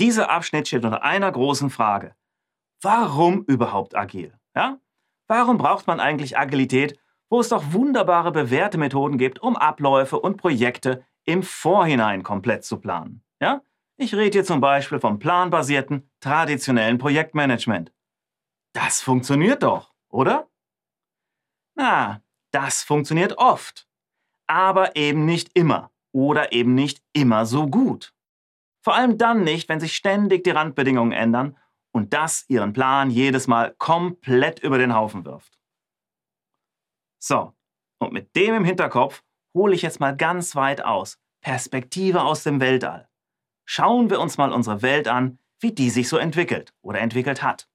Dieser Abschnitt steht unter einer großen Frage. Warum überhaupt agil? Ja? Warum braucht man eigentlich Agilität, wo es doch wunderbare bewährte Methoden gibt, um Abläufe und Projekte im Vorhinein komplett zu planen? Ja? Ich rede hier zum Beispiel vom planbasierten, traditionellen Projektmanagement. Das funktioniert doch, oder? Na, das funktioniert oft, aber eben nicht immer oder eben nicht immer so gut. Vor allem dann nicht, wenn sich ständig die Randbedingungen ändern und das ihren Plan jedes Mal komplett über den Haufen wirft. So, und mit dem im Hinterkopf hole ich jetzt mal ganz weit aus. Perspektive aus dem Weltall. Schauen wir uns mal unsere Welt an, wie die sich so entwickelt oder entwickelt hat.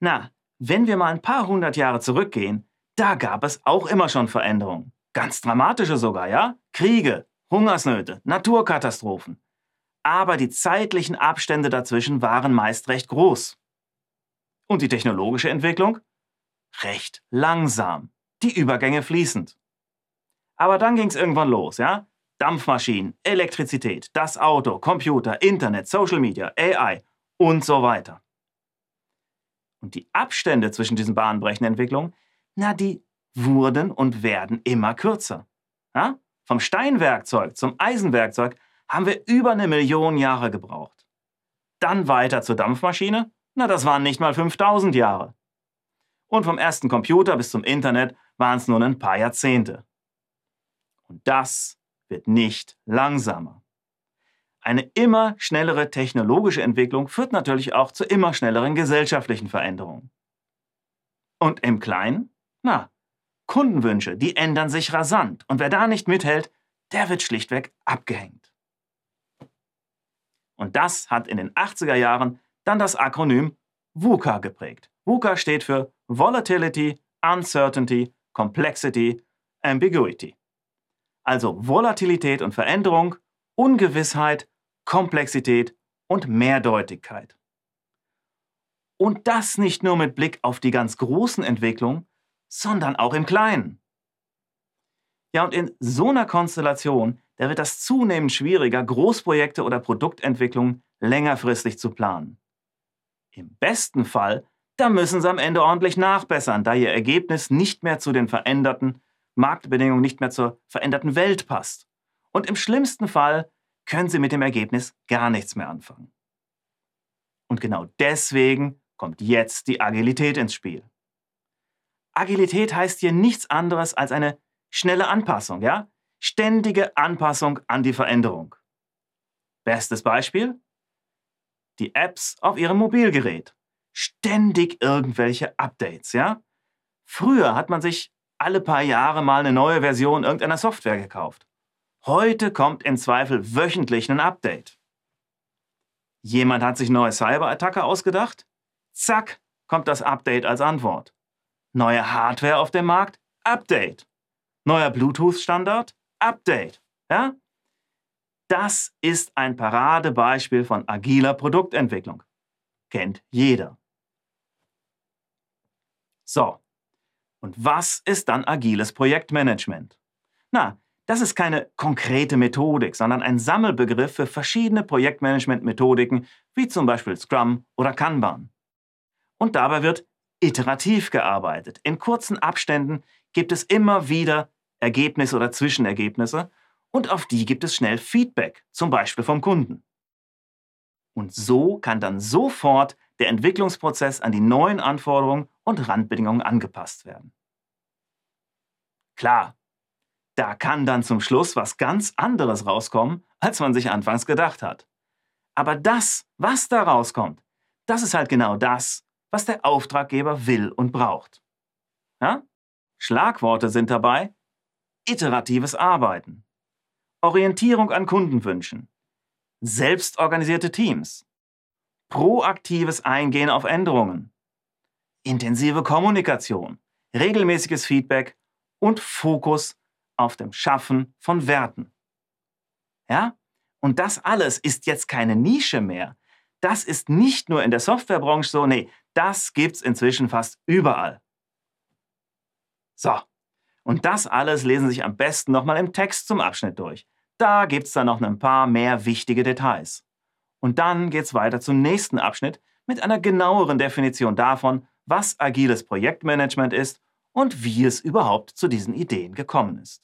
Na, wenn wir mal ein paar hundert Jahre zurückgehen, da gab es auch immer schon Veränderungen. Ganz dramatische sogar, ja? Kriege, Hungersnöte, Naturkatastrophen. Aber die zeitlichen Abstände dazwischen waren meist recht groß. Und die technologische Entwicklung? Recht langsam. Die Übergänge fließend. Aber dann ging es irgendwann los, ja? Dampfmaschinen, Elektrizität, das Auto, Computer, Internet, Social Media, AI und so weiter. Und die Abstände zwischen diesen bahnbrechenden Entwicklungen, na, die wurden und werden immer kürzer. Ja? Vom Steinwerkzeug zum Eisenwerkzeug haben wir über eine Million Jahre gebraucht. Dann weiter zur Dampfmaschine, na, das waren nicht mal 5000 Jahre. Und vom ersten Computer bis zum Internet waren es nur ein paar Jahrzehnte. Und das wird nicht langsamer. Eine immer schnellere technologische Entwicklung führt natürlich auch zu immer schnelleren gesellschaftlichen Veränderungen. Und im Kleinen? Na, Kundenwünsche, die ändern sich rasant und wer da nicht mithält, der wird schlichtweg abgehängt. Und das hat in den 80er Jahren dann das Akronym VUCA geprägt. VUCA steht für Volatility, Uncertainty, Complexity, Ambiguity. Also Volatilität und Veränderung, Ungewissheit, Komplexität und Mehrdeutigkeit. Und das nicht nur mit Blick auf die ganz großen Entwicklungen, sondern auch im Kleinen. Ja, und in so einer Konstellation, da wird das zunehmend schwieriger, Großprojekte oder Produktentwicklungen längerfristig zu planen. Im besten Fall, da müssen sie am Ende ordentlich nachbessern, da ihr Ergebnis nicht mehr zu den veränderten Marktbedingungen nicht mehr zur veränderten Welt passt. Und im schlimmsten Fall können Sie mit dem Ergebnis gar nichts mehr anfangen. Und genau deswegen kommt jetzt die Agilität ins Spiel. Agilität heißt hier nichts anderes als eine schnelle Anpassung, ja? Ständige Anpassung an die Veränderung. Bestes Beispiel? Die Apps auf Ihrem Mobilgerät. Ständig irgendwelche Updates, ja? Früher hat man sich alle paar Jahre mal eine neue Version irgendeiner Software gekauft. Heute kommt im Zweifel wöchentlich ein Update. Jemand hat sich neue Cyberattacke ausgedacht? Zack, kommt das Update als Antwort. Neue Hardware auf dem Markt? Update. Neuer Bluetooth-Standard? Update. Ja? Das ist ein Paradebeispiel von agiler Produktentwicklung. Kennt jeder. So, und was ist dann agiles Projektmanagement? Na, das ist keine konkrete Methodik, sondern ein Sammelbegriff für verschiedene Projektmanagement-Methodiken, wie zum Beispiel Scrum oder Kanban. Und dabei wird iterativ gearbeitet. In kurzen Abständen gibt es immer wieder Ergebnisse oder Zwischenergebnisse und auf die gibt es schnell Feedback, zum Beispiel vom Kunden. Und so kann dann sofort der Entwicklungsprozess an die neuen Anforderungen und Randbedingungen angepasst werden. Klar, da kann dann zum Schluss was ganz anderes rauskommen, als man sich anfangs gedacht hat. Aber das, was da rauskommt, das ist halt genau das, was der Auftraggeber will und braucht. Ja? Schlagworte sind dabei iteratives Arbeiten, Orientierung an Kundenwünschen, selbstorganisierte Teams, proaktives Eingehen auf Änderungen, intensive Kommunikation, regelmäßiges Feedback und Fokus auf dem Schaffen von Werten. Ja? Und das alles ist jetzt keine Nische mehr. Das ist nicht nur in der Softwarebranche so, nee, das gibt's inzwischen fast überall. So, und das alles lesen Sie sich am besten nochmal im Text zum Abschnitt durch. Da gibt's dann noch ein paar mehr wichtige Details. Und dann geht's weiter zum nächsten Abschnitt mit einer genaueren Definition davon, was agiles Projektmanagement ist und wie es überhaupt zu diesen Ideen gekommen ist.